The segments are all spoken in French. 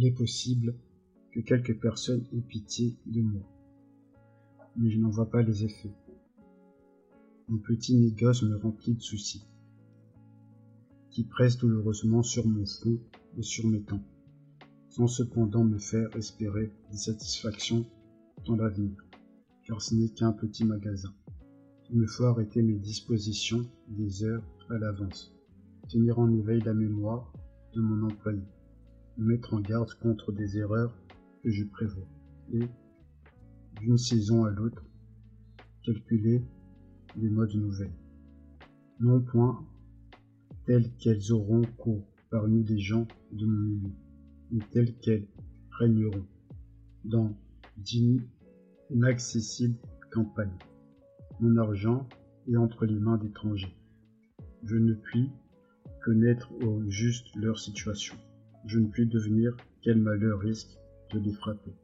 est possible que quelques personnes aient pitié de moi. Mais je n'en vois pas les effets. Mon petit négoce me remplit de soucis, qui pressent douloureusement sur mon front et sur mes temps, sans cependant me faire espérer des satisfactions dans l'avenir, car ce n'est qu'un petit magasin. Il me faut arrêter mes dispositions des heures à l'avance, tenir en éveil la mémoire de mon employé, mettre en garde contre des erreurs que je prévois, et, d'une saison à l'autre, calculer les modes nouvelles. Non point telles qu'elles auront cours parmi les gens de mon milieu, mais telles qu'elles régneront dans d'inaccessibles campagnes mon argent est entre les mains d'étrangers. Je ne puis connaître au juste leur situation. Je ne puis devenir quel malheur risque de les frapper.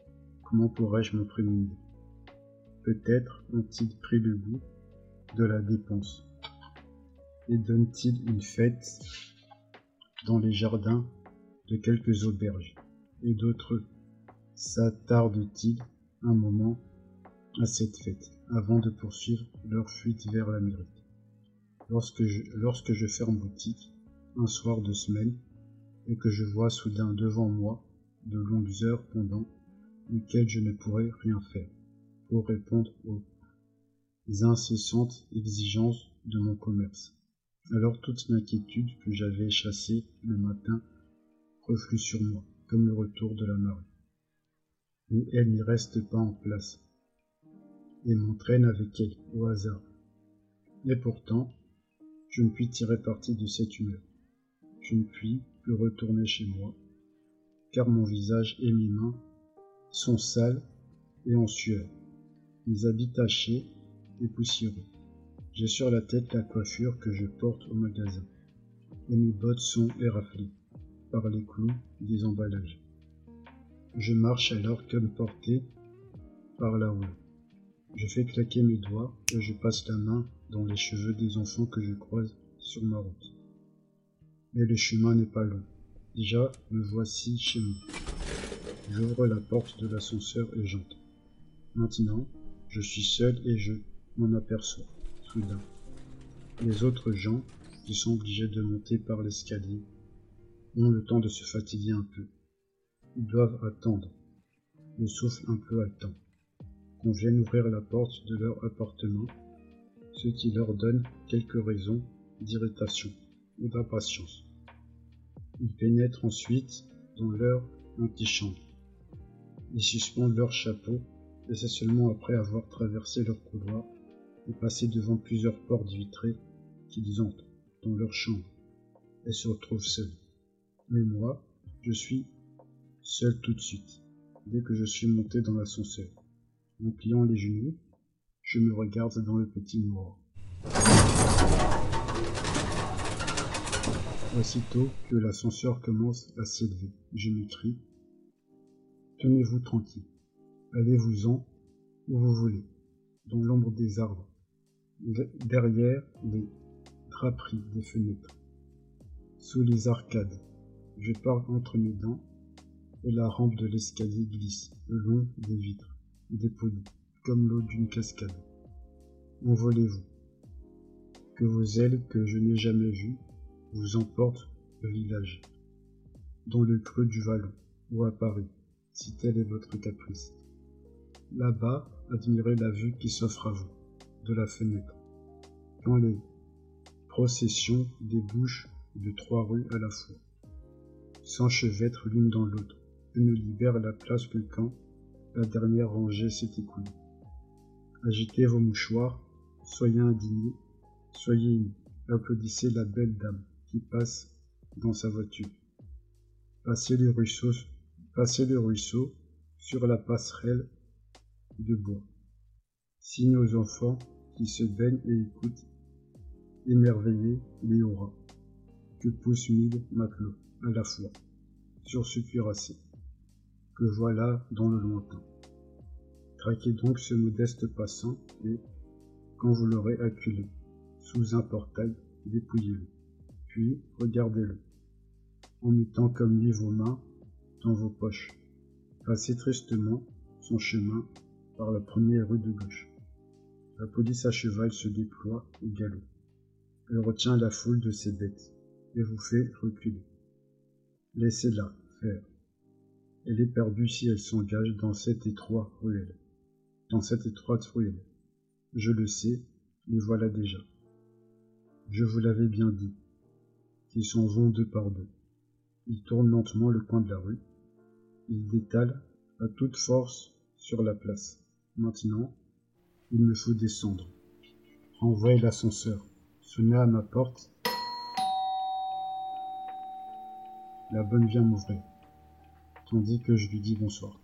Comment pourrais-je m'en prémunir? Peut-être ont-ils pris le goût de la dépense et donnent-ils une fête dans les jardins de quelques auberges? Et d'autres s'attardent-ils un moment à cette fête avant de poursuivre leur fuite vers l'Amérique? Lorsque je, lorsque je ferme boutique, un soir de semaine, et que je vois soudain devant moi de longues heures pendant lesquelles je ne pourrais rien faire pour répondre aux incessantes exigences de mon commerce. Alors toute l'inquiétude que j'avais chassée le matin reflue sur moi, comme le retour de la marée. Mais elle n'y reste pas en place et m'entraîne avec elle au hasard. Et pourtant, je ne puis tirer parti de cette humeur. Je ne puis retourner chez moi, car mon visage et mes mains sont sales et en sueur, mes habits tachés et poussiéreux. J'ai sur la tête la coiffure que je porte au magasin, et mes bottes sont éraflées par les clous des emballages. Je marche alors comme porté par la houle. Je fais claquer mes doigts et je passe la main dans les cheveux des enfants que je croise sur ma route. Mais le chemin n'est pas long. Déjà, me voici chez moi. J'ouvre la porte de l'ascenseur et j'entre. Maintenant, je suis seul et je m'en aperçois, soudain. Les autres gens, qui sont obligés de monter par l'escalier, ont le temps de se fatiguer un peu. Ils doivent attendre, le souffle un peu haletant qu'on vienne ouvrir la porte de leur appartement, ce qui leur donne quelques raisons d'irritation ou d'impatience. Ils pénètrent ensuite dans leur antichambre. Ils suspendent leur chapeau et c'est seulement après avoir traversé leur couloir et passé devant plusieurs portes vitrées qu'ils entrent dans leur chambre et se retrouvent seuls. Mais moi, je suis seul tout de suite, dès que je suis monté dans l'ascenseur. En pliant les genoux, je me regarde dans le petit miroir. Aussitôt que l'ascenseur commence à s'élever, je m'écris Tenez-vous tranquille, allez-vous-en où vous voulez, dans l'ombre des arbres, derrière les draperies des fenêtres, sous les arcades. Je pars entre mes dents et la rampe de l'escalier glisse le long des vitres dépoli, comme l'eau d'une cascade. Envolez-vous. Que vos ailes que je n'ai jamais vues vous emportent au village, dans le creux du vallon, ou à Paris, si tel est votre caprice. Là-bas, admirez la vue qui s'offre à vous, de la fenêtre, quand les processions débouchent de trois rues à la fois, s'enchevêtrent l'une dans l'autre, et ne libèrent la place que quand la dernière rangée s'est écoulée. Agitez vos mouchoirs, soyez indignés, soyez émus, applaudissez la belle dame qui passe dans sa voiture. Passez le ruisseau, passez le ruisseau sur la passerelle de bois. Signe aux enfants qui se baignent et écoutent, émerveillés les auras, que poussent mille matelots à la fois sur ce cuirassé que voilà dans le lointain. Traquez donc ce modeste passant et, quand vous l'aurez acculé, sous un portail, dépouillez-le, puis regardez-le, en mettant comme lui vos mains dans vos poches. Passez tristement son chemin par la première rue de gauche. La police à cheval se déploie au galop. Elle retient la foule de ses bêtes et vous fait reculer. Laissez-la faire. Elle est perdue si elle s'engage dans cette étroite ruelle. Dans cette étroite ruelle. Je le sais, les voilà déjà. Je vous l'avais bien dit. Ils s'en vont deux par deux. Ils tournent lentement le coin de la rue. Ils détalent à toute force sur la place. Maintenant, il me faut descendre. Renvoyez l'ascenseur. Sonnez à ma porte. La bonne vient m'ouvrir, tandis que je lui dis bonsoir.